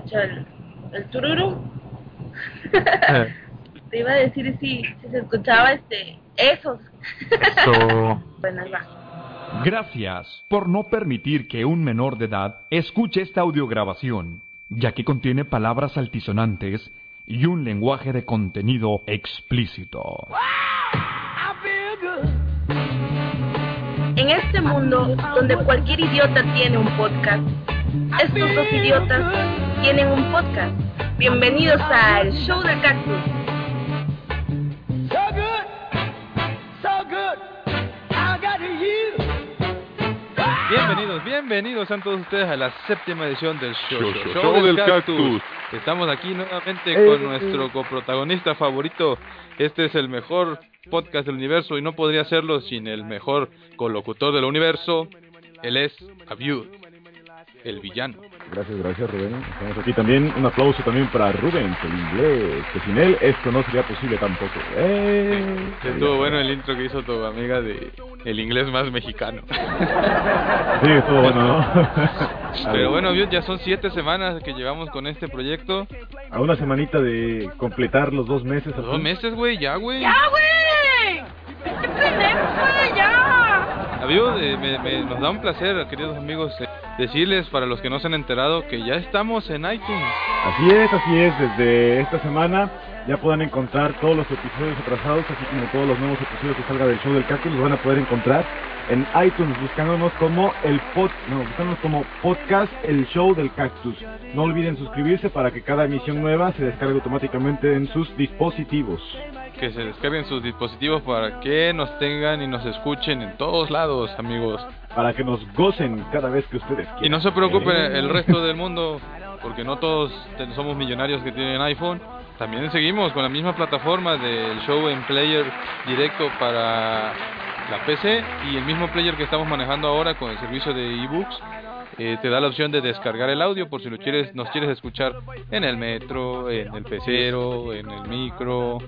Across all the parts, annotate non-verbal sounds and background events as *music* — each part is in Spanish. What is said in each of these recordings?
escucha el, el tururu. *laughs* Te iba a decir si, si se escuchaba este esos. Eso. *laughs* bueno, ahí va. Gracias por no permitir que un menor de edad escuche esta audiograbación, ya que contiene palabras altisonantes y un lenguaje de contenido explícito. En este mundo donde cualquier idiota tiene un podcast, estos dos idiotas tienen un podcast. Bienvenidos al Show del Cactus. So good, so good, I got you. Bienvenidos, bienvenidos sean todos ustedes a la séptima edición del show, Show, show, show, show del del cactus. Cactus. Estamos aquí nuevamente Eh, con eh. nuestro coprotagonista favorito. Este es el mejor podcast del universo y no podría serlo sin el mejor colocutor del universo. Él es Abiud, el villano. Gracias, gracias Rubén. Estamos aquí también. Un aplauso también para Rubén, el inglés, que sin él esto no sería posible tampoco. ¡Eh! Estuvo bueno el intro que hizo tu amiga de el inglés más mexicano. Sí, estuvo bueno, ¿no? *laughs* Pero bueno, ya son siete semanas que llevamos con este proyecto. A una semanita de completar los dos meses. Dos meses, güey, ya, güey. ¡Ya, güey! ¡Qué pendejo, güey! Eh, me- me- nos da un placer, queridos amigos, eh, decirles para los que no se han enterado que ya estamos en iTunes. Así es, así es. Desde esta semana ya puedan encontrar todos los episodios atrasados, así como todos los nuevos episodios que salga del show del cactus, los van a poder encontrar en iTunes, buscándonos como el pod, no, buscándonos como podcast El Show del Cactus. No olviden suscribirse para que cada emisión nueva se descargue automáticamente en sus dispositivos. Que se descarguen sus dispositivos para que nos tengan y nos escuchen en todos lados, amigos. Para que nos gocen cada vez que ustedes quieran. Y no se preocupen Eh. el resto del *laughs* mundo, porque no todos somos millonarios que tienen iPhone. También seguimos con la misma plataforma del show en player directo para la PC y el mismo player que estamos manejando ahora con el servicio de ebooks. Eh, te da la opción de descargar el audio por si lo quieres, nos quieres escuchar en el metro, en el pecero, en el micro,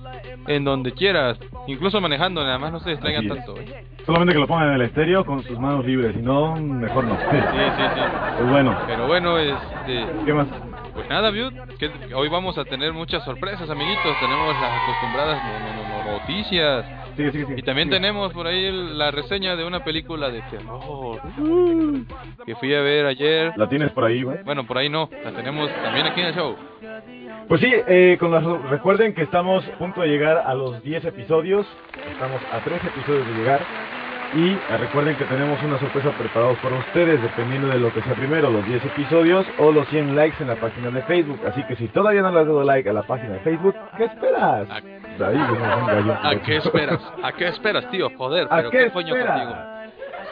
en donde quieras, incluso manejando, nada más no se distraigan tanto. ¿eh? Solamente que lo pongan en el estéreo con sus manos libres, si no, mejor no. Sí, sí, sí. Pues bueno, Pero bueno, este, ¿qué más? Pues nada, Viud, que hoy vamos a tener muchas sorpresas, amiguitos. Tenemos las acostumbradas no- no- no- noticias. Sigue, sigue, sigue. Y también Sigue. tenemos por ahí la reseña de una película de terror que fui a ver ayer. ¿La tienes por ahí, güey? Bueno, por ahí no, la tenemos también aquí en el show. Pues sí, eh, con las, recuerden que estamos a punto de llegar a los 10 episodios. Estamos a 3 episodios de llegar. Y recuerden que tenemos una sorpresa preparados para ustedes, dependiendo de lo que sea primero, los 10 episodios o los 100 likes en la página de Facebook. Así que si todavía no le has dado like a la página de Facebook, ¿qué esperas? ¿A- Ahí, gallo. ¿A qué esperas? ¿A qué esperas, tío? Joder, ¿A pero qué qué coño contigo.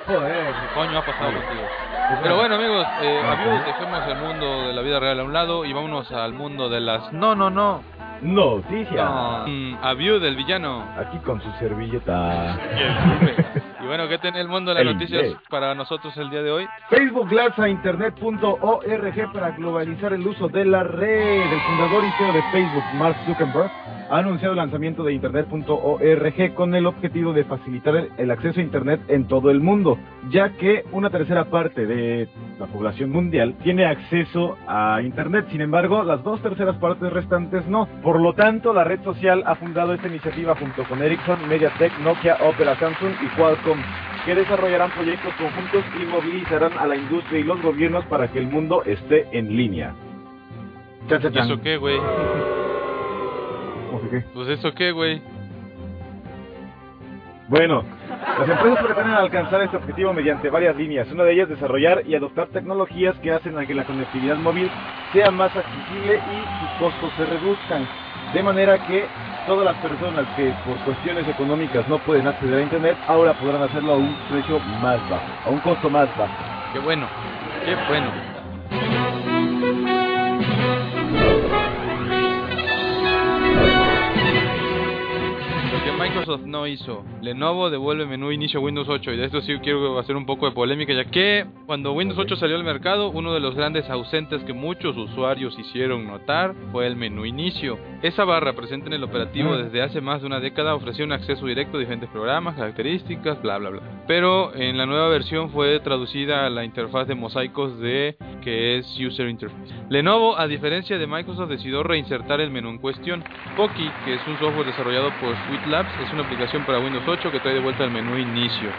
Joder. ¿Qué coño ha pasado Vale. contigo? Pues Pero bueno. amigos, eh, Ajá. amigos, dejemos el mundo de la vida real a un lado y vámonos al mundo de las no, no, no. Noticia. Con Abiu del villano. Aquí con su servilleta. *laughs* Y bueno, ¿qué tiene el mundo de las El noticias inglés. para nosotros el día de hoy? Facebook lanza internet.org para globalizar el uso de la red. El fundador y CEO de Facebook, Mark Zuckerberg, ha anunciado el lanzamiento de internet.org con el objetivo de facilitar el- el acceso a internet en todo el mundo, ya que una tercera parte de la población mundial tiene acceso a internet. Sin embargo, las dos terceras partes restantes no. Por lo tanto, la red social ha fundado esta iniciativa junto con Ericsson, MediaTek, Nokia, Opera, Samsung y Qualcomm que desarrollarán proyectos conjuntos y movilizarán a la industria y los gobiernos para que el mundo esté en línea. ¿Y eso qué, güey? ¿Cómo que qué? Pues eso qué, güey. Bueno, las empresas pretenden alcanzar este objetivo mediante varias líneas. Una de ellas, desarrollar y adoptar tecnologías que hacen a que la conectividad móvil sea más accesible y sus costos se reduzcan. De manera que todas las personas que por cuestiones económicas no pueden acceder a Internet, ahora podrán hacerlo a un precio más bajo, a un costo más bajo. Qué bueno. Qué bueno. Microsoft no hizo. Lenovo devuelve menú inicio Windows 8 y de esto sí quiero hacer un poco de polémica ya que cuando Windows 8 salió al mercado, uno de los grandes ausentes que muchos usuarios hicieron notar fue el menú inicio. Esa barra presente en el operativo desde hace más de una década ofrecía un acceso directo a diferentes programas, características, bla bla bla. Pero en la nueva versión fue traducida a la interfaz de mosaicos de que es User Interface. Lenovo, a diferencia de Microsoft, decidió reinsertar el menú en cuestión. Poki, que es un software desarrollado por Sweet Labs, es una aplicación para Windows 8 que trae de vuelta el menú inicio.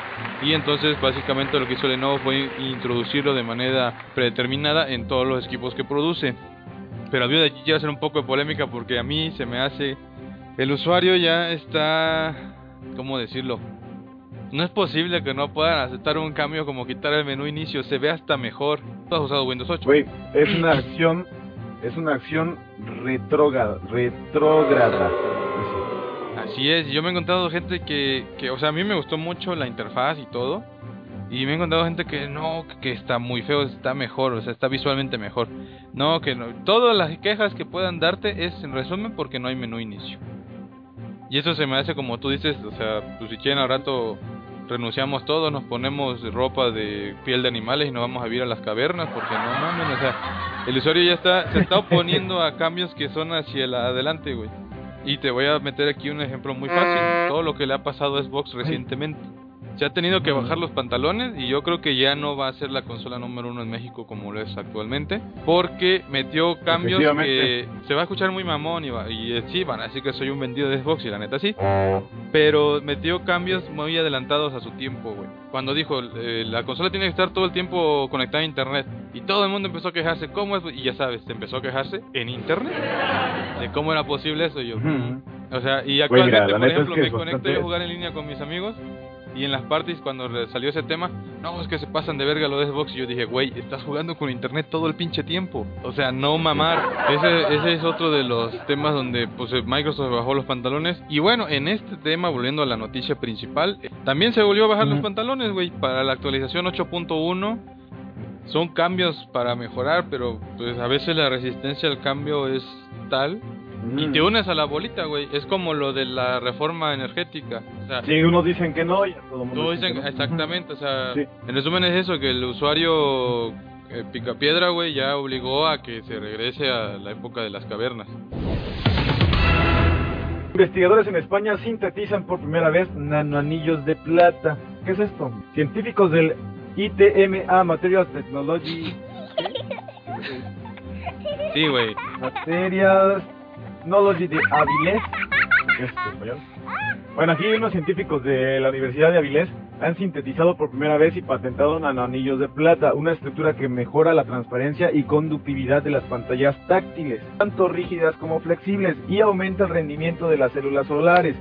Y entonces básicamente lo que hizo Lenovo fue introducirlo de manera predeterminada en todos los equipos que produce. Pero de allí quiero hacer un poco de polémica porque a mí se me hace... El usuario ya está... ¿Cómo decirlo? No es posible que no puedan aceptar un cambio como quitar el menú inicio, se ve hasta mejor. Tú has usado Windows 8. Güey, es una acción, es una acción retrógrada, retrógrada. Así es, yo me he encontrado gente que, que, o sea, a mí me gustó mucho la interfaz y todo. Y me he encontrado gente que no, que está muy feo, está mejor, o sea, está visualmente mejor. No, que no. Todas las quejas que puedan darte es en resumen porque no hay menú inicio. Y eso se me hace como tú dices, o sea, pues si quieren al rato renunciamos todos, nos ponemos ropa de piel de animales y nos vamos a vivir a las cavernas, porque no mames, o sea, el usuario ya está, se está *laughs* oponiendo a cambios que son hacia el adelante, güey. Y te voy a meter aquí un ejemplo muy fácil, todo lo que le ha pasado a Xbox recientemente se ha tenido que bajar los pantalones y yo creo que ya no va a ser la consola número uno en México como lo es actualmente porque metió cambios que se va a escuchar muy mamón y, va, y eh, sí van a decir que soy un vendido de Xbox y la neta sí pero metió cambios muy adelantados a su tiempo güey. Cuando dijo eh, la consola tiene que estar todo el tiempo conectada a internet y todo el mundo empezó a quejarse cómo es y ya sabes se empezó a quejarse en internet de cómo era posible eso yo o sea y actualmente por ejemplo me conecto a jugar en línea con mis amigos y en las parties, cuando salió ese tema, no, es que se pasan de verga lo de Xbox. Y yo dije, güey, estás jugando con internet todo el pinche tiempo. O sea, no mamar. Ese, ese es otro de los temas donde pues Microsoft bajó los pantalones. Y bueno, en este tema, volviendo a la noticia principal, también se volvió a bajar los pantalones, güey. Para la actualización 8.1 son cambios para mejorar, pero pues a veces la resistencia al cambio es tal y te unes a la bolita, güey. Es como lo de la reforma energética. O sea, sí, unos dicen que no y todo mundo todos dicen, exactamente. O sea, en resumen es eso, que el usuario eh, Picapiedra, güey, ya obligó a que se regrese a la época de las cavernas. Investigadores en España sintetizan por primera vez nanoanillos de plata. ¿Qué es esto? Científicos del ITMA Materials Technology. Sí, güey. Materials Technology de Avilés. Bueno, aquí unos científicos de la Universidad de Avilés han sintetizado por primera vez y patentado nanoanillos de plata, una estructura que mejora la transparencia y conductividad de las pantallas táctiles, tanto rígidas como flexibles, y aumenta el rendimiento de las células solares,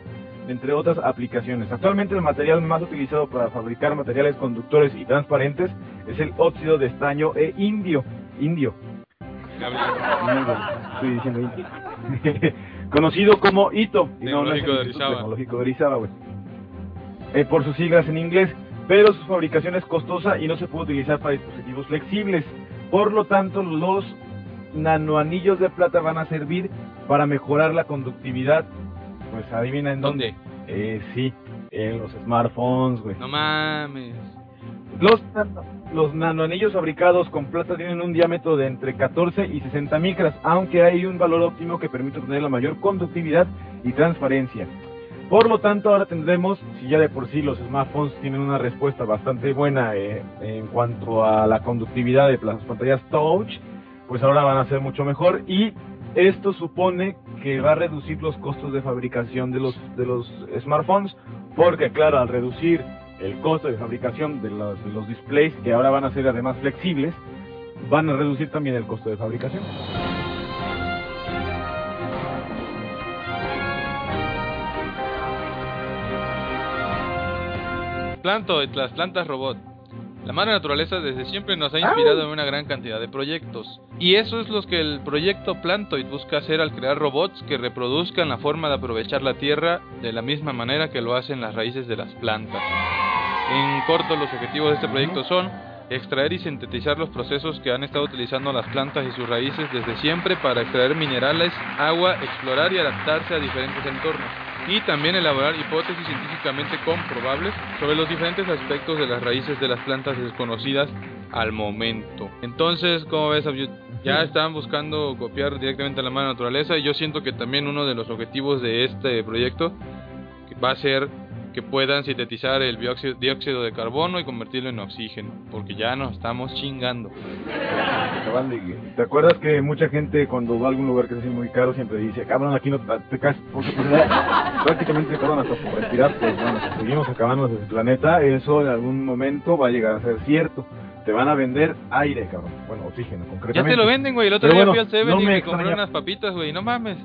entre otras aplicaciones. Actualmente el material más utilizado para fabricar materiales conductores y transparentes es el óxido de estaño e indio. Indio. Estoy diciendo indio. *laughs* conocido como ITO, tecnológico, de tecnológico de Orizaba, eh, por sus siglas en inglés, pero su fabricación es costosa y no se puede utilizar para dispositivos flexibles. Por lo tanto, los nanoanillos de plata van a servir para mejorar la conductividad. Pues adivina en dónde. Eh, sí, en los smartphones, güey. No mames. Los, los nanoanillos fabricados con plata tienen un diámetro de entre 14 y 60 micras, aunque hay un valor óptimo que permite obtener la mayor conductividad y transparencia. Por lo tanto, ahora tendremos, si ya de por sí los smartphones tienen una respuesta bastante buena eh, en cuanto a la conductividad de las pantallas touch, pues ahora van a ser mucho mejor y esto supone que va a reducir los costos de fabricación de los, de los smartphones, porque claro, al reducir el costo de fabricación de los, displays, que ahora van a ser además flexibles, van a reducir también el costo de fabricación. Planto, las plantas robot. La madre naturaleza desde siempre nos ha inspirado en una gran cantidad de proyectos. Y eso es lo que el proyecto Plantoid busca hacer al crear robots que reproduzcan la forma de aprovechar la tierra de la misma manera que lo hacen las raíces de las plantas. En corto, los objetivos de este proyecto son extraer y sintetizar los procesos que han estado utilizando las plantas y sus raíces desde siempre para extraer minerales, agua, explorar y adaptarse a diferentes entornos. y también elaborar hipótesis científicamente comprobables sobre los diferentes aspectos de las raíces de las plantas desconocidas al momento. Entonces, como ves, ya están buscando copiar directamente a la mano naturaleza y yo siento que también uno de los objetivos de este proyecto va a ser que puedan sintetizar el dióxido, dióxido de carbono y convertirlo en oxígeno, porque ya nos estamos chingando. ¿Te acuerdas que mucha gente cuando va a algún lugar que es así muy caro siempre dice, cabrón, aquí no te caes, porque pues, *laughs* prácticamente cabrón hasta por respirar, pues bueno, si seguimos acabando el planeta, eso en algún momento va a llegar a ser cierto. Te van a vender aire, cabrón. Bueno, oxígeno, concretamente. Ya te lo venden, güey. El otro Pero día bueno, fui al Seven no y me me compré unas papitas, güey. No mames.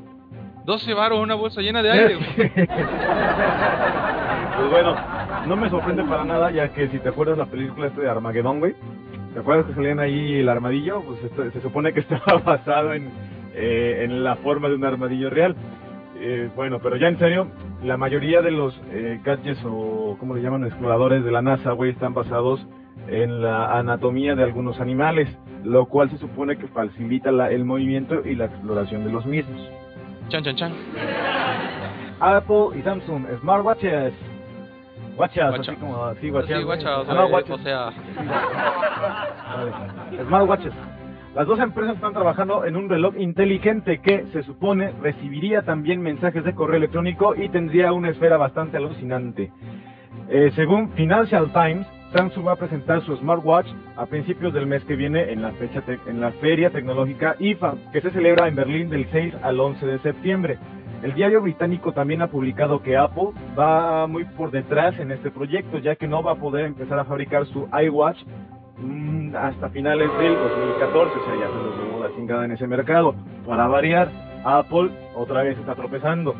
12 baros una bolsa llena de aire, *laughs* güey. Pues bueno, no me sorprende para nada, ya que si te acuerdas la película este de Armagedón, güey, ¿te acuerdas que salían ahí el armadillo? Pues esto- se supone que *laughs* estaba basado en, eh, en la forma de un armadillo real. Eh, bueno, pero ya en serio, la mayoría de los eh, gadgets o, ¿cómo le llaman? Exploradores de la NASA, güey, están basados en la anatomía de algunos animales, lo cual se supone que facilita la- el movimiento y la exploración de los mismos. Chan, chan, chan. Apple y Samsung Smartwatches. Así como así, watches. Sí, no, o sea. *laughs* Las dos empresas están trabajando en un reloj inteligente que se supone recibiría también mensajes de correo electrónico y tendría una esfera bastante alucinante. Eh, según Financial Times, Samsung va a presentar su smartwatch a principios del mes que viene en la fecha en la feria tecnológica IFA, que se celebra en Berlín del 6 al 11 de septiembre. El diario británico también ha publicado que Apple va muy por detrás en este proyecto, ya que no va a poder empezar a fabricar su iWatch mm, hasta finales del 2014, o sea, ya se nos llevó la chingada en ese mercado. Para variar, Apple otra vez está tropezando.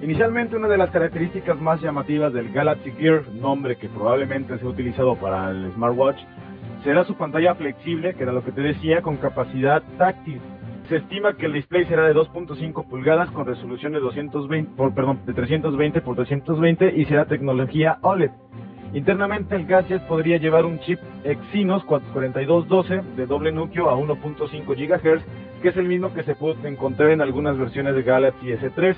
Inicialmente una de las características más llamativas del Galaxy Gear, nombre que probablemente sea utilizado para el smartwatch, será su pantalla flexible, que era lo que te decía, con capacidad táctil. Se estima que el display será de 2.5 pulgadas con resolución de 220 por, perdón, de 320 por 320 y será tecnología OLED. Internamente el gadget podría llevar un chip Exynos 4212 de doble núcleo a 1.5 GHz, que es el mismo que se puede encontrar en algunas versiones de Galaxy S3.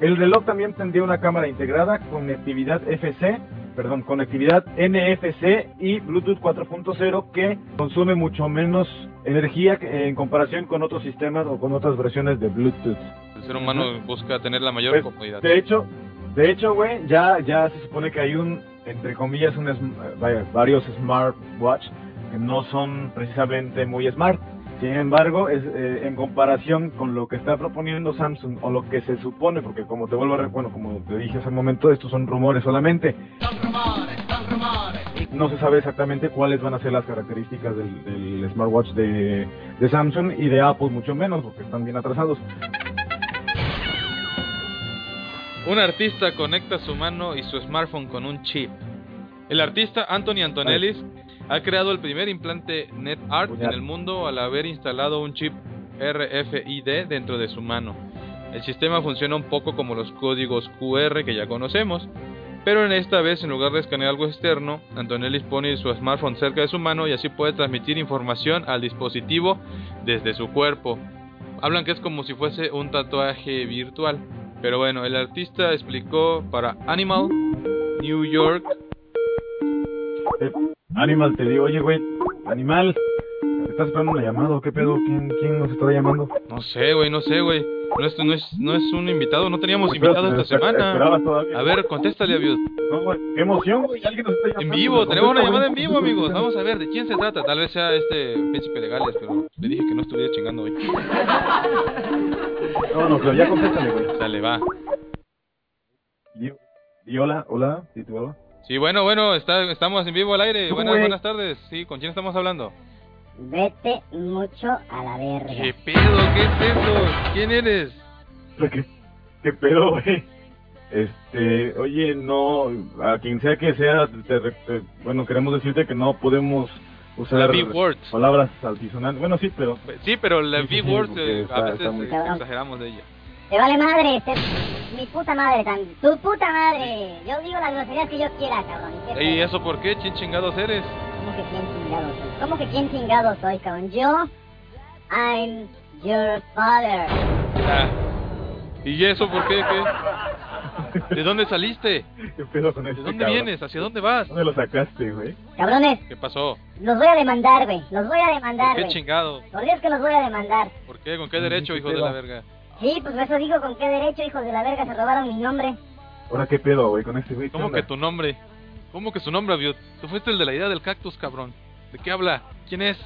El reloj también tendría una cámara integrada, conectividad FC, perdón, conectividad NFC y Bluetooth 4.0 que consume mucho menos energía en comparación con otros sistemas o con otras versiones de Bluetooth. el ser humano busca tener la mayor Pues, comodidad. De hecho, de hecho, güey, ya, ya se supone que hay un, entre comillas, un, vaya, varios smartwatch que no son precisamente muy smart. Sin embargo, es, eh, en comparación con lo que está proponiendo Samsung o lo que se supone, porque como te vuelvo a bueno, como te dije hace un momento, estos son rumores solamente. No se sabe exactamente cuáles van a ser las características del, del smartwatch de, de Samsung y de Apple mucho menos, porque están bien atrasados. Un artista conecta su mano y su smartphone con un chip. El artista Anthony Antonellis ha creado el primer implante NetArt en el mundo al haber instalado un chip RFID dentro de su mano. El sistema funciona un poco como los códigos QR que ya conocemos, pero en esta vez en lugar de escanear algo externo, Antonellis pone su smartphone cerca de su mano y así puede transmitir información al dispositivo desde su cuerpo. Hablan que es como si fuese un tatuaje virtual. Pero bueno, el artista explicó para Animal New York. Animal, te digo, oye, güey, Animal, ¿te estás esperando una llamada o qué pedo? ¿Quién, quién nos está llamando? No sé, güey, no sé, güey. No es, no, es, no es un invitado, no teníamos invitado esta semana. A ver, contéstale, Abiud. No, güey, qué emoción, güey, alguien nos está llamando. En vivo, tenemos una llamada en vivo, amigos. Vamos a ver, ¿de quién se trata? Tal vez sea este príncipe de Gales, pero le dije que no estuviera chingando hoy. No, no, pero ya contéstale, güey. Dale, va. Di hola, hola, di tu hola. Sí, bueno, bueno, está, estamos en vivo al aire. Buenas, buenas tardes. Sí, ¿con quién estamos hablando? Vete mucho a la verga. ¿Qué pedo? ¿Qué es eso? ¿Quién eres? *laughs* ¿Qué, qué pedo, güey? Este, oye, no, a quien sea que sea, te re- te- bueno, queremos decirte que no podemos usar palabras altisonantes. Bueno, sí, pero Sí, pero la Sí, porque eh, a veces está muy- eh, exageramos de ella. Te vale madre, te- mi puta madre, tan... tu puta madre. Yo digo las groserías que yo quiera, cabrón. ¿Qué ¿Y eso por qué? ¿Quién chingados eres? ¿Cómo que quién chingado soy? ¿Cómo que quién chingado soy, cabrón? Yo, I'm your father. Ah, ¿Y eso por qué? ¿Qué? ¿De dónde saliste? ¿Qué pedo con ¿De este dónde cabrón? vienes? ¿Hacia dónde vas? ¿Dónde lo sacaste, güey? Cabrones, ¿Qué pasó? los voy a demandar, güey. Los voy a demandar, ¿Qué güey. chingado? Por Dios que los voy a demandar. ¿Por qué? ¿Con qué derecho, hijo de la verga? Sí, pues eso digo, ¿con qué derecho, hijos de la verga, se robaron mi nombre? Ahora, ¿qué pedo, güey, con este güey? ¿Qué ¿Cómo onda? que tu nombre? ¿Cómo que su nombre, Aviot? Tú fuiste el de la idea del cactus, cabrón. ¿De qué habla? ¿Quién es?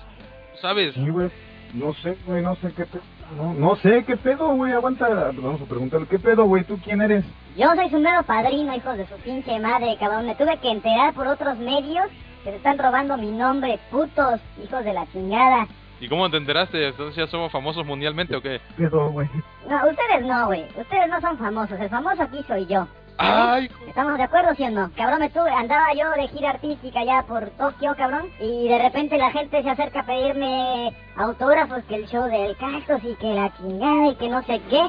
¿Sabes? Sí, güey. No sé, güey, no sé qué pedo. No, no sé qué pedo, güey. Aguanta. Vamos a preguntarle. ¿Qué pedo, güey? ¿Tú quién eres? Yo soy su mero padrino, hijos de su pinche madre, cabrón. Me tuve que enterar por otros medios que se están robando mi nombre, putos, hijos de la chingada. ¿Y cómo te enteraste? Entonces ya somos famosos mundialmente o qué? ¿Qué pedo, güey? No, ustedes no, güey. Ustedes no son famosos. El famoso aquí soy yo. ¡Ay! ¿Estamos de acuerdo, sí o no? Cabrón, me tuve, andaba yo de gira artística ya por Tokio, cabrón, y de repente la gente se acerca a pedirme autógrafos, que el show del cactus y que la chingada y que no sé qué.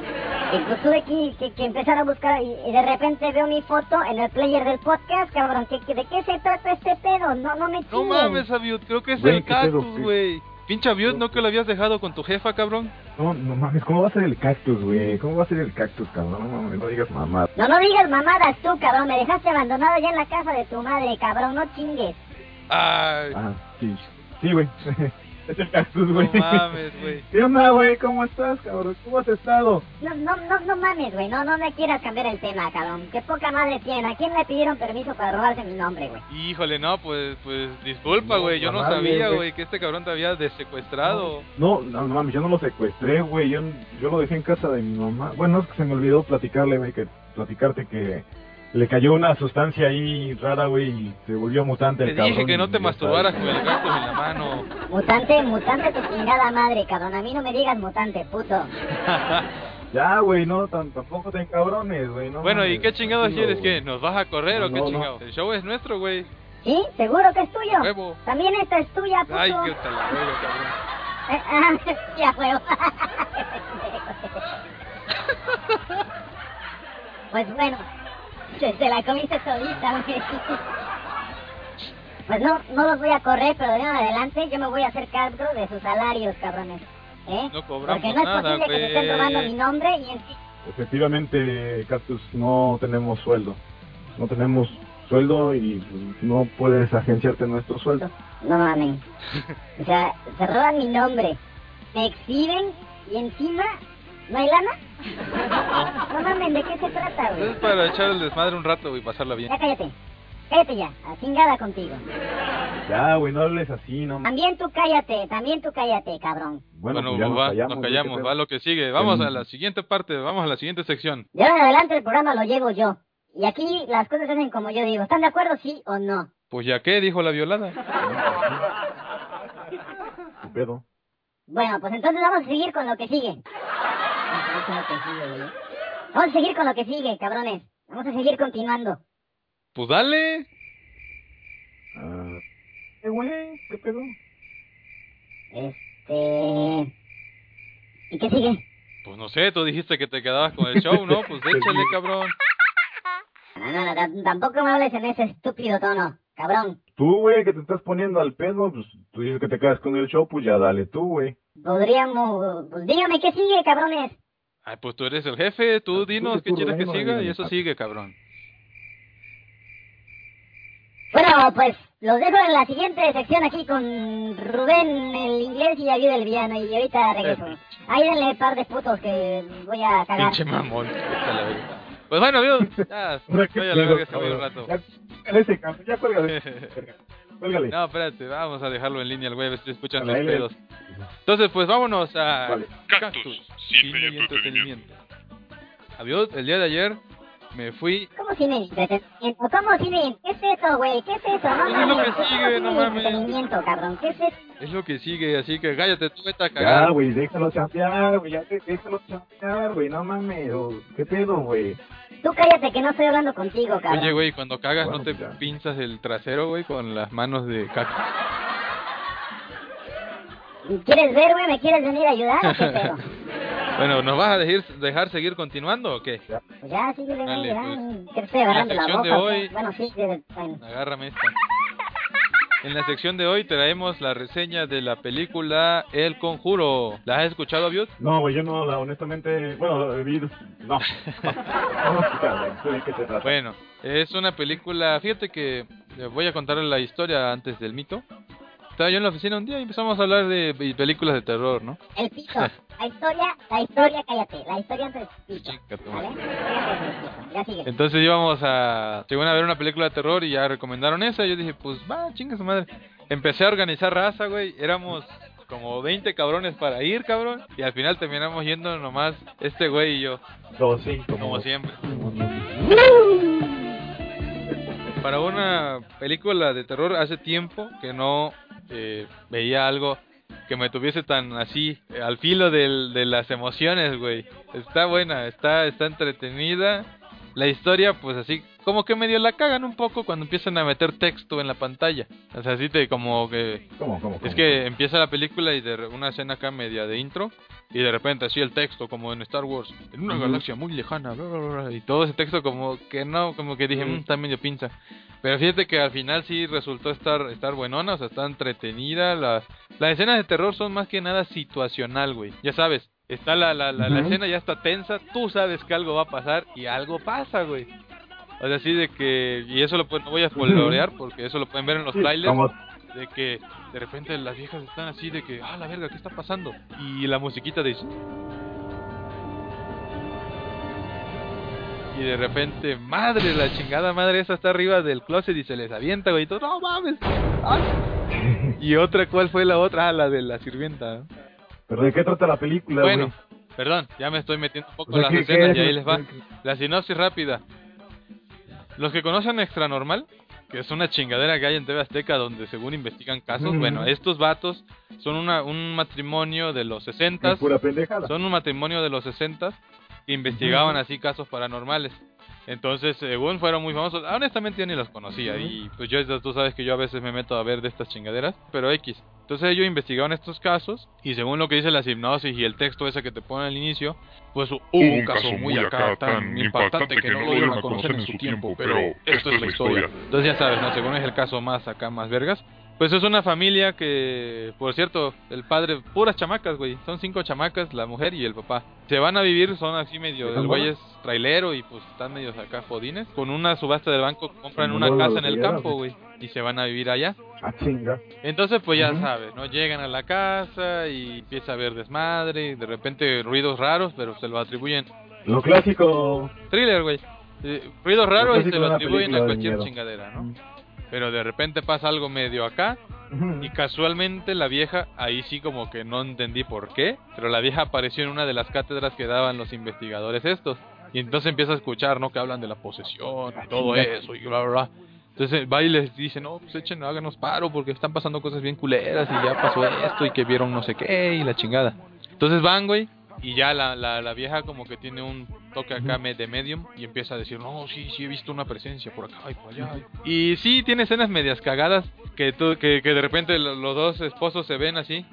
Y pues tuve que, que, que empezar a buscar y, y de repente veo mi foto en el player del podcast, cabrón. ¿que, que- ¿De qué se trata este pedo? No, no me No mames, Aviot, creo que es el ¿qué pedo, cactus, güey. Pinche Aviot, ¿no que lo habías dejado con tu jefa, cabrón? No, no mames. ¿Cómo va a ser el cactus, güey? ¿Cómo va a ser el cactus, cabrón? No mames, no digas mamá. No, no digas mamadas tú, cabrón. Me dejaste abandonado ya en la casa de tu madre, cabrón. No chingues. ¡Ay! Ah, sí. Sí, güey. *laughs* es el cactus, No güey. mames, güey. ¿Qué onda, güey? ¿Cómo estás, cabrón? ¿Cómo has estado? No, no, no, no mames, güey. No, no me quieras cambiar el tema, cabrón. Qué poca madre tiene. ¿A quién le pidieron permiso para robarse mi nombre, güey? Híjole, no, pues, pues, disculpa, No, güey. Yo no sabía, güey. güey, que este cabrón te había desecuestrado. No, no, no mames, yo no lo secuestré, güey. Yo, yo lo dejé en casa de mi mamá. Bueno, es que se me olvidó platicarle, güey, que platicarte que le cayó una sustancia ahí rara, güey, y se volvió mutante Te el cabrón. dije que no te masturbaras con el cactus en la mano. Mutante, mutante tu chingada madre, cabrón. A mí no me digas mutante, puto. *laughs* Ya, güey, no, tan- tampoco te encabrones, güey. No Bueno, ¿y qué chingados quieres? Güey. ¿Nos vas a correr o qué No, no. chingados? El show es nuestro, güey. ¿Sí? ¿Seguro que es tuyo? Huevo. También esta es tuya, puto. Ay, qué te la verga, cabrón. *laughs* Ya, huevo. *laughs* pues bueno, se, se la comiste solita, güey. Pues no, no los voy a correr, pero de ahora en adelante yo me voy a hacer cargo de sus salarios, cabrones. ¿Eh? No cobramos Porque no es nada, posible que se estén robando mi nombre y en sí. Efectivamente, Cactus, no tenemos sueldo. No tenemos sueldo y pues, no puedes agenciarte nuestro sueldo. No mames. O sea, se roban mi nombre, me exhiben y encima no hay lana. No mames, ¿de qué se trata, güey? Es para echar el desmadre un rato y pasarla bien. Ya cállate. Cállate ya, a chingada contigo. Ya, güey, no hables así, no También tú cállate, también tú cállate, cabrón. Bueno, Bueno, pues ya va, nos callamos, nos callamos, ¿qué va lo que sigue. Vamos a la siguiente parte, vamos a la siguiente sección. De ahora en adelante el programa lo llevo yo. Y aquí las cosas se hacen como yo digo. ¿Están de acuerdo, sí o no? Pues ya qué, dijo la violada. ¿Qué pedo? Bueno, pues entonces vamos a seguir con lo que sigue. Vamos a seguir con lo que sigue, güey. Vamos a seguir con lo que sigue, cabrones. Vamos a seguir continuando. Pues dale. Ah, ¿Qué, güey? ¿Qué pedo? Este... ¿Y qué sigue? Pues no sé, tú dijiste que te quedabas con el show, ¿no? Pues *laughs* échale, cabrón. No, no, no, tam- tampoco me hables en ese estúpido tono, cabrón. Tú, güey, que te estás poniendo al pedo, pues tú dices que te quedas con el show, pues ya dale tú, güey. Podríamos... Pues dígame qué sigue, cabrones. Ay, pues tú eres el jefe, tú dinos es qué tu quieres que siga y eso sigue, cabrón. Bueno, pues los dejo en la siguiente sección aquí con Rubén el inglés y David el villano y ahorita regreso. Ahí denle un par de putos que voy a cagar. Pinche mamón. Pues bueno, amigos, ya, ¿qué vaya a la verga, se voy un rato. Ya, cuélgale ese, cabrón, ya cuélgale. *laughs* Cuélgale. No, espérate, vamos a dejarlo en línea el güey, a ver si escuchan Vale, los pedos. Entonces, pues vámonos a Vale. Cactus, cine y entretenimiento. Adiós, el día de ayer me fui... ¿Cómo cine y entretenimiento? ¿Cómo cine? ¿Qué es eso, güey? ¿Qué es eso? No es lo mames, que ¿cómo sigue, no mames. entretenimiento, cabrón? ¿Qué es eso? Es lo que sigue, así que cállate, tú vete a Ya, cagar. güey, déjalo champear, güey, ya déjalo champear, güey, no mames, ¿qué pedo, güey? Tú cállate que no estoy hablando contigo, cabrón. Oye, güey, cuando cagas Bueno, no te pues ya. pinzas el trasero, güey, con las manos de ¿Quieres ver, güey? ¿Me quieres venir a ayudar o qué *laughs* pedo? Bueno, ¿nos vas a dejar, dejar seguir continuando o qué? Pues ya, güey, Dale, ya. pues. ¿Qué te estoy agarrando la, sección de boca? hoy- Bueno, sí, de- bueno. Agárrame esta. En la sección de hoy traemos la reseña de la película El Conjuro. ¿La has escuchado, Abiud? No, güey, yo no, la, honestamente, bueno, vi, no. *laughs* Bueno, es una película, fíjate que eh, voy a contar la historia antes del mito. Estaba yo en la oficina un día y empezamos a hablar de películas de terror, ¿no? El pito. *laughs* La historia, la historia, cállate. La historia antes del tu ¿Vale? madre. Ya sigue. Entonces íbamos a... Según a ver una película de terror y ya recomendaron esa. Y yo dije, pues va, chinga su madre. Empecé a organizar raza, güey. Éramos como 20 cabrones para ir, cabrón. Y al final terminamos yendo nomás este güey y yo, Dos, sí, como, como siempre. Para una película de terror hace tiempo que no eh, veía algo que me tuviese tan así eh, al filo de las emociones, güey. Está buena, está está entretenida. La historia, pues así, como que medio la cagan un poco cuando empiezan a meter texto en la pantalla. O sea, así te como que ¿Cómo, cómo, es cómo? que empieza la película y de una escena acá media de intro y de repente así el texto como en Star Wars, en una galaxia muy lejana, bla, bla, bla, y todo ese texto como que no, como que dije, "Mm, está medio pinza. Pero fíjate que al final sí resultó estar estar buenona, o sea, está entretenida, las las escenas de terror son más que nada situacional, güey. Ya sabes, está la la, la, escena ya está tensa, tú sabes que algo va a pasar y algo pasa, güey. O sea, así de que y eso lo no voy a spoilerear *laughs* porque eso lo pueden ver en los trailers de que de repente las viejas están así de que, ah, la verga, ¿qué está pasando? Y la musiquita dice... Y de repente, madre, la chingada madre esa está arriba del closet y se les avienta, güey, y todo, no mames. ay". Y otra, ¿cuál fue la otra? Ah, la de la sirvienta. ¿Pero de qué trata la película, Bueno, güey? perdón, ya me estoy metiendo un poco en las ¿qué- escenas qué y ahí les va. La sinopsis rápida. Los que conocen Extra Normal, que es una chingadera que hay en TV Azteca donde según investigan casos, bueno, estos vatos son una, un matrimonio de los 60 Es pura pendejada. son un matrimonio de los 60 que investigaban así casos paranormales. Entonces, según fueron muy famosos, honestamente yo ni los conocía y pues yo tú sabes que yo a veces me meto a ver de estas chingaderas, pero X. Entonces ellos investigaron estos casos y según lo que dice la hipnosis y el texto ese que te pone al inicio, pues hubo un, caso muy acá tan impactante que no lo dieron a conocer en su tiempo, pero esto es la historia. Entonces ya sabes, ¿no? Según es el caso más acá, más vergas. Pues es una familia que, por cierto, el padre, puras chamacas, güey. Son cinco chamacas, la mujer y el papá. Se van a vivir, son así medio, ¿Están el güey es trailero y pues están medio acá jodines. Con una subasta del banco compran una casa en el campo, güey. Y se van a vivir allá. Ah, chinga. Entonces, pues ya sabes, ¿no? Llegan a la casa y empieza a haber desmadre, y de repente ruidos raros, pero se lo atribuyen. Lo clásico. Thriller, güey. Eh, ruidos raros y se lo atribuyen a cualquier chingadera, ¿no? Pero de repente pasa algo medio acá y casualmente la vieja, ahí sí como que no entendí por qué, pero la vieja apareció en una de las cátedras que daban los investigadores estos. Y entonces empieza a escuchar, ¿no? Que hablan de la posesión y todo eso y bla, bla, bla. Entonces va y les dice, no, pues echen, háganos paro porque están pasando cosas bien culeras y ya pasó esto y que vieron no sé qué y la chingada. Entonces van, güey, y ya la, la, la vieja como que tiene un toque acá de medium y empieza a decir, no, sí, sí he visto una presencia por acá y por allá. Y sí, tiene escenas medias cagadas que, tú- que, que de repente lo- los dos esposos se ven así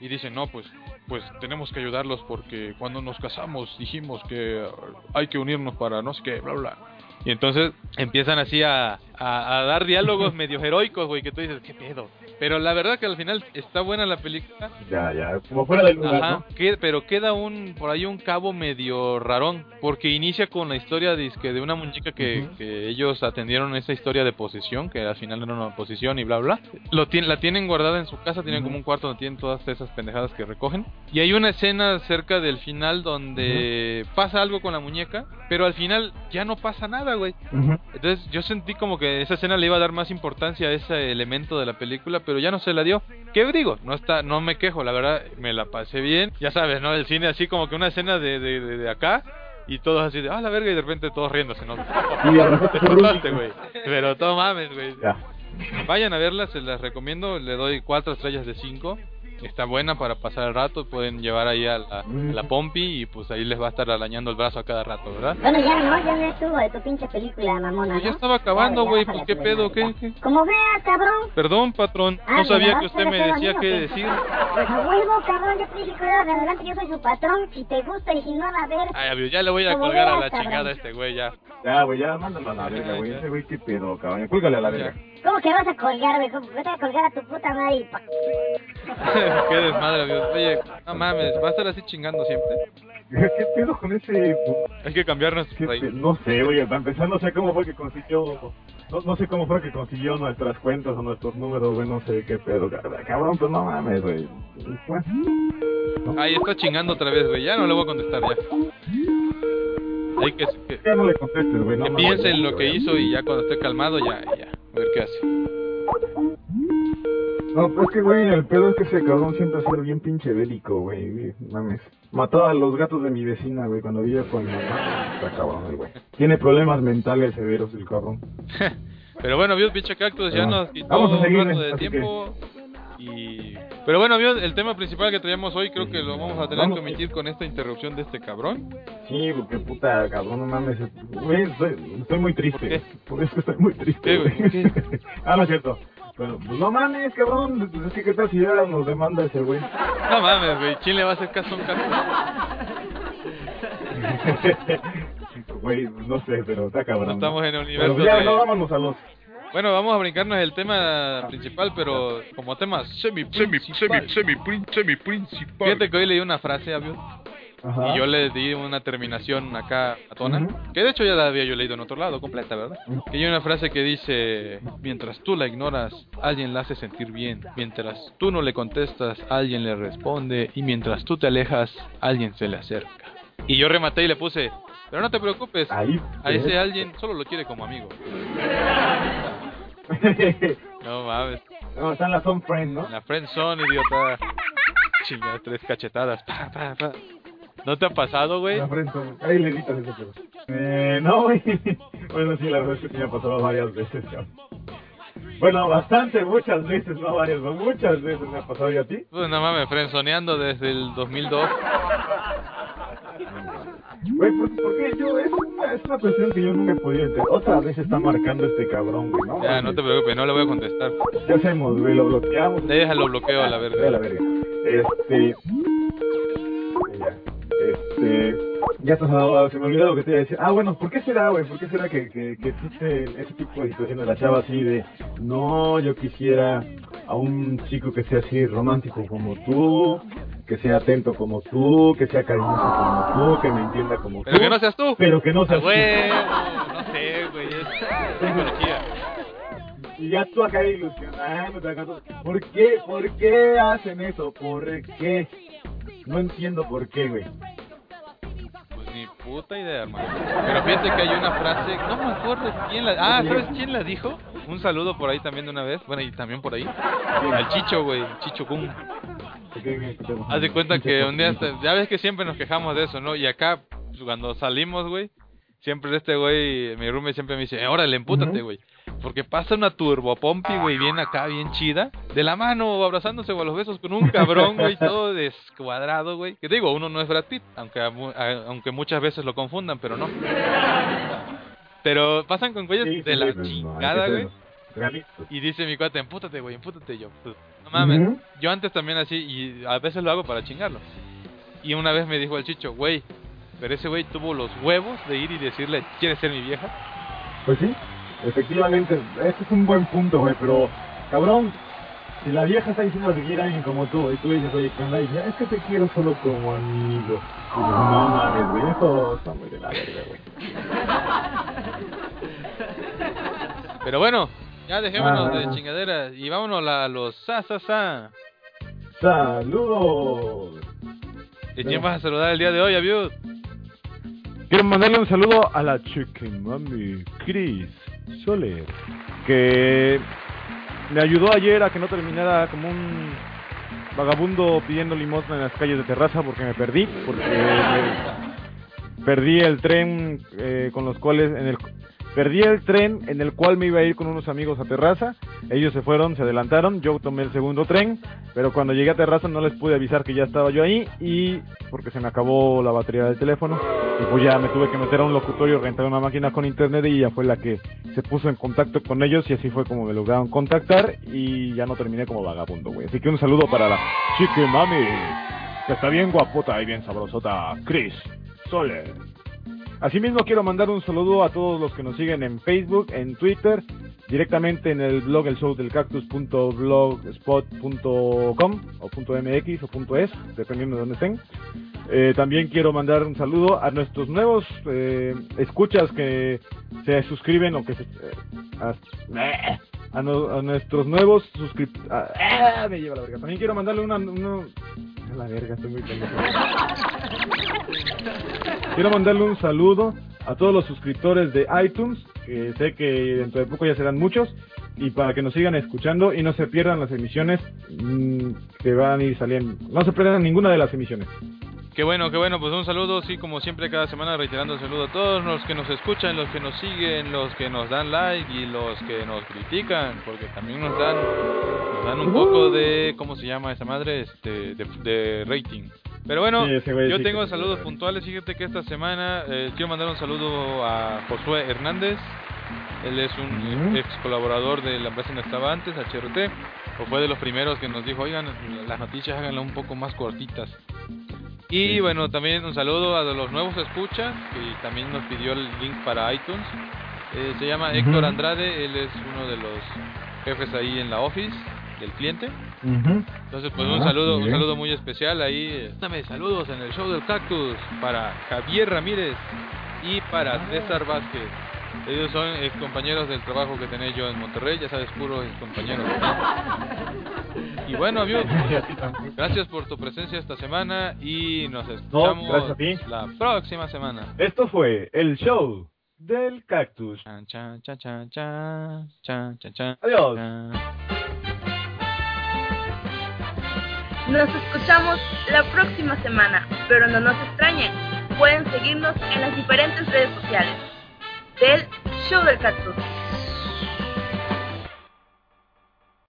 y dicen, no, pues pues tenemos que ayudarlos porque cuando nos casamos dijimos que hay que unirnos para no sé qué, bla, bla. Y entonces empiezan así a, a, a dar diálogos *laughs* medio heroicos, güey, que tú dices, ¿qué pedo? Pero la verdad que al final está buena la película. Ya, ya. Como fuera del lugar, Ajá, ¿no? que- pero queda un por ahí un cabo medio rarón, porque inicia con la historia dizque, de una muñeca que, Ujú. que ellos atendieron esa historia de posesión, que al final era una posesión y bla bla. Lo la tienen guardada en su casa, tienen Ujú. como un cuarto donde tienen todas esas pendejadas que recogen. Y hay una escena cerca del final donde pasa algo con la muñeca, pero al final ya no pasa nada, güey. Entonces yo sentí como que esa escena le iba a dar más importancia a ese elemento de la película, pero ya no se la dio. ¿Qué digo? No está, no me quejo, la verdad me la pasé bien. Ya sabes, ¿no? El cine así como que una escena de, de, de, de acá y todos así de, ah, la verga, y de repente todos riéndose, ¿no? *laughs* Te güey. Pero todo mames, güey. Vayan a verla, se las recomiendo, le doy cuatro estrellas de cinco. Está buena para pasar el rato, pueden llevar ahí a la, a la. Pompi y pues ahí les va a estar arañando el brazo a cada rato, ¿verdad? Bueno, ya no, ya no estuvo de tu pinche película, mamona. Pues ya ¿no? estaba acabando, güey, pues qué pedo, ¿qué? qué? Como veas, cabrón. Perdón, patrón, Ah, no ¿me sabía que a usted me decía qué decir. Pues a huevo, cabrón, yo te dije que de adelante yo soy su patrón. Si te gusta y si no, a ver. Ay, amigo, ya le voy a Como colgar a veas, la cabrón. chingada a este güey, ya. Ya, güey, ya, mándalo a la verga, güey. ya. Ese güey, qué pedo, cabrón. Cuélgale a la verga. ¿Cómo que vas a colgar, güey? ¿Cómo- Vete a colgar a tu puta madre y pa- *laughs* qué desmadre, amigo. Oye, no mames, ¿va a estar así chingando siempre? ¿Qué pedo con ese Hay que cambiar nuestro ¿Qué raíz. pe- No sé, güey, para empezar no sé cómo fue que consiguió, no, no sé cómo fue que consiguió nuestras cuentas o nuestros números, güey, no sé qué pedo, cabrón, pues no mames, güey. Pues, Ahí está chingando otra vez, güey. Ya no le voy a contestar, ya. Hay que, que, ya no le contestes, güey, no que en lo que hizo y ya cuando esté calmado, ya, ya. A ver qué hace. No, pues que, güey, el pedo es que ese cabrón siempre ha sido bien pinche bélico, güey, mames. Mató a los gatos de mi vecina, güey, cuando vivía con mi mamá. Está cabrón, el güey. Tiene problemas mentales severos el cabrón. *laughs* Pero bueno, vio pinche cactus, ya nos quitó vamos a un rato de tiempo. Y... Pero bueno, vio el tema principal que traíamos hoy, creo que lo vamos a tener que omitir con esta interrupción de este cabrón. Sí, porque puta, cabrón, no mames. Güey, estoy, estoy muy triste. Por eso estoy muy triste, ¿Qué, güey. güey? *laughs* ah, no es cierto. Pero, pues no mames, cabrón. Es que qué tal si ya nos demanda ese güey. No mames, güey, ¿quién le va a hacer caso a un cactus? *laughs* Güey, no sé, pero está cabrón. No estamos en el universo ya, de- no, vámonos a los... Bueno, vamos a brincarnos el tema principal, pero como tema semi semi semi semi semi principal. Fíjate que hoy leí una frase, Abio, Ajá. y yo le di una terminación acá a Tona, Ujú. que de hecho ya la había yo leído en otro lado, completa, ¿verdad? Que hay una frase que dice, mientras tú la ignoras, alguien la hace sentir bien, mientras tú no le contestas, alguien le responde, y mientras tú te alejas, alguien se le acerca. Y yo rematé y le puse, pero no te preocupes, Ahí. a ese alguien solo lo quiere como amigo. *laughs* No mames. no, están las son friends, ¿no? La friend zone, idiota. Chinga, tres cachetadas. Pa, pa, pa. ¿No te ha pasado, güey? La friendzone. Ahí le editas ese pedo. Eh, no, güey. Bueno, sí, la verdad es que me ha pasado varias veces, cabrón. Bueno, bastante, muchas veces, no varias, pero muchas veces me ha pasado y a ti. Pues no mames, frenzoneando desde el 2002. Güey, ¿por, por qué yo? Es una, es una cuestión que yo nunca he podido entender. Otra vez está marcando este cabrón, güey, ¿no? Ya, no te preocupes, no le voy a contestar. ¿Qué hacemos, güey? Lo bloqueamos. Déjalo bloqueo a la Ve a verga. la verga. Este. Este. Ya te has dado, se me olvidó lo que te iba a decir. Ah, bueno, ¿por qué será, güey? ¿Por qué será que, que, que existe ese tipo de situación de la chava así de. No, yo quisiera a un chico que sea así romántico como tú, que sea atento como tú, que sea cariñoso como tú, que me entienda como tú. Pero que no seas tú. Pero que no Ah, seas tú. güey, no sé, güey. Es psicología. Y ya tú acá ilusionándote acá. todo. ¿Por qué? ¿Por qué hacen eso? ¿Por qué? No entiendo por qué, güey. Puta idea, hermano. Pero fíjate que hay una frase, no me acuerdo quién la... Ah, ¿sabes quién la dijo? Un saludo por ahí también de una vez. Bueno, y también por ahí. Al Chicho, güey. Chicho Kun. Haz de cuenta que un día, hasta- ya ves que siempre nos quejamos de eso, ¿no? Y acá, pues, cuando salimos, güey, siempre este güey, mi roommate siempre me dice, "Eh, órale, empútate, güey. Porque pasa una turbo pompi, güey, bien acá, bien chida, de la mano, abrazándose o a los besos con un cabrón, güey, *laughs* todo descuadrado, güey. Que te digo, uno no es Brad Pitt, aunque, a mu- a- aunque muchas veces lo confundan, pero no. Pero pasan con güeyes Sí, sí, de la chingada, güey. Y dice mi cuate, empútate, güey, empútate yo. Pues, no mames, yo antes también así, y a veces lo hago para chingarlo. Y una vez me dijo el chicho, güey, pero ese güey tuvo los huevos de ir y decirle, ¿quieres ser mi vieja? Pues sí, efectivamente, este es un buen punto, güey, pero, cabrón, si la vieja está diciendo que quiere a alguien como tú, y tú dices, oye, ¿qué onda? Y dice, es que te quiero solo como amigo. Y dices, no mames, güey, eso está muy de la verga, güey. Pero bueno, ya dejémonos Ah. de chingaderas y vámonos a los sa sa sa. ¡Saludos! ¿Y quién vas a saludar el día de hoy, Abiud? Quiero mandarle un saludo a la chicken mami Chris Soler, que me ayudó ayer a que no terminara como un vagabundo pidiendo limosna en las calles de terraza porque me perdí, porque me- perdí el tren eh, con los cuales en el Perdí el tren en el cual me iba a ir con unos amigos a Terraza. Ellos se fueron, se adelantaron. Yo tomé el segundo tren. Pero cuando llegué a Terraza no les pude avisar que ya estaba yo ahí. Y porque se me acabó la batería del teléfono. Y pues ya me tuve que meter a un locutorio, rentar una máquina con internet. Y ella fue la que se puso en contacto con ellos. Y así fue como me lograron contactar. Y ya no terminé como vagabundo, güey. Así que un saludo para la chique mami. Que está bien guapota y bien sabrosota. Chris Soler. Asimismo quiero mandar un saludo a todos los que nos siguen en Facebook, en Twitter, directamente en el blog el show del cactus.blogspot.com o .mx o .es, dependiendo de donde estén. Eh, también quiero mandar un saludo a nuestros nuevos eh, escuchas que se suscriben o que se... eh, a, no- a nuestros nuevos suscriptores... me lleva la verga. También quiero mandarle una... la verga, estoy muy pendejo. Quiero mandarle un saludo a todos los suscriptores de iTunes, que sé que dentro de poco ya serán muchos, y para que nos sigan escuchando y no se pierdan las emisiones mm, que van a ir saliendo. No se pierdan ninguna de las emisiones. Qué bueno, qué bueno, pues un saludo, sí, como siempre cada semana reiterando el saludo a todos los que nos escuchan, los que nos siguen, los que nos dan like y los que nos critican, porque también nos dan nos dan un poco de, ¿cómo se llama esa madre? Este, de, de rating. Pero bueno, Sí, yo tengo que- saludos puntuales, fíjate que esta semana eh, quiero mandar un saludo a Josué Hernández, él es un Ujú. ex colaborador de la empresa donde estaba antes, HRT, o fue de los primeros que nos dijo, oigan, las noticias háganlas un poco más cortitas. Y bueno, también un saludo a los nuevos escuchas, que también nos pidió el link para iTunes. Eh, se llama Héctor Andrade, él es uno de los jefes ahí en la office del cliente. Entonces, pues un Ah, saludo, un saludo muy especial ahí. eh, Dame saludos en el show del cactus para Javier Ramírez y para César Vázquez. Ellos son ex compañeros del trabajo que tenía yo en Monterrey, ya sabes, puros ex compañeros. *laughs* Y bueno, amigos, gracias por tu presencia esta semana y nos escuchamos la próxima semana. Esto fue el show del cactus. Chan, chan, chan, chan, chan, chan, chan, chan, Adiós. Nos escuchamos la próxima semana, pero no nos extrañen, pueden seguirnos en las diferentes redes sociales del Show del Cactus.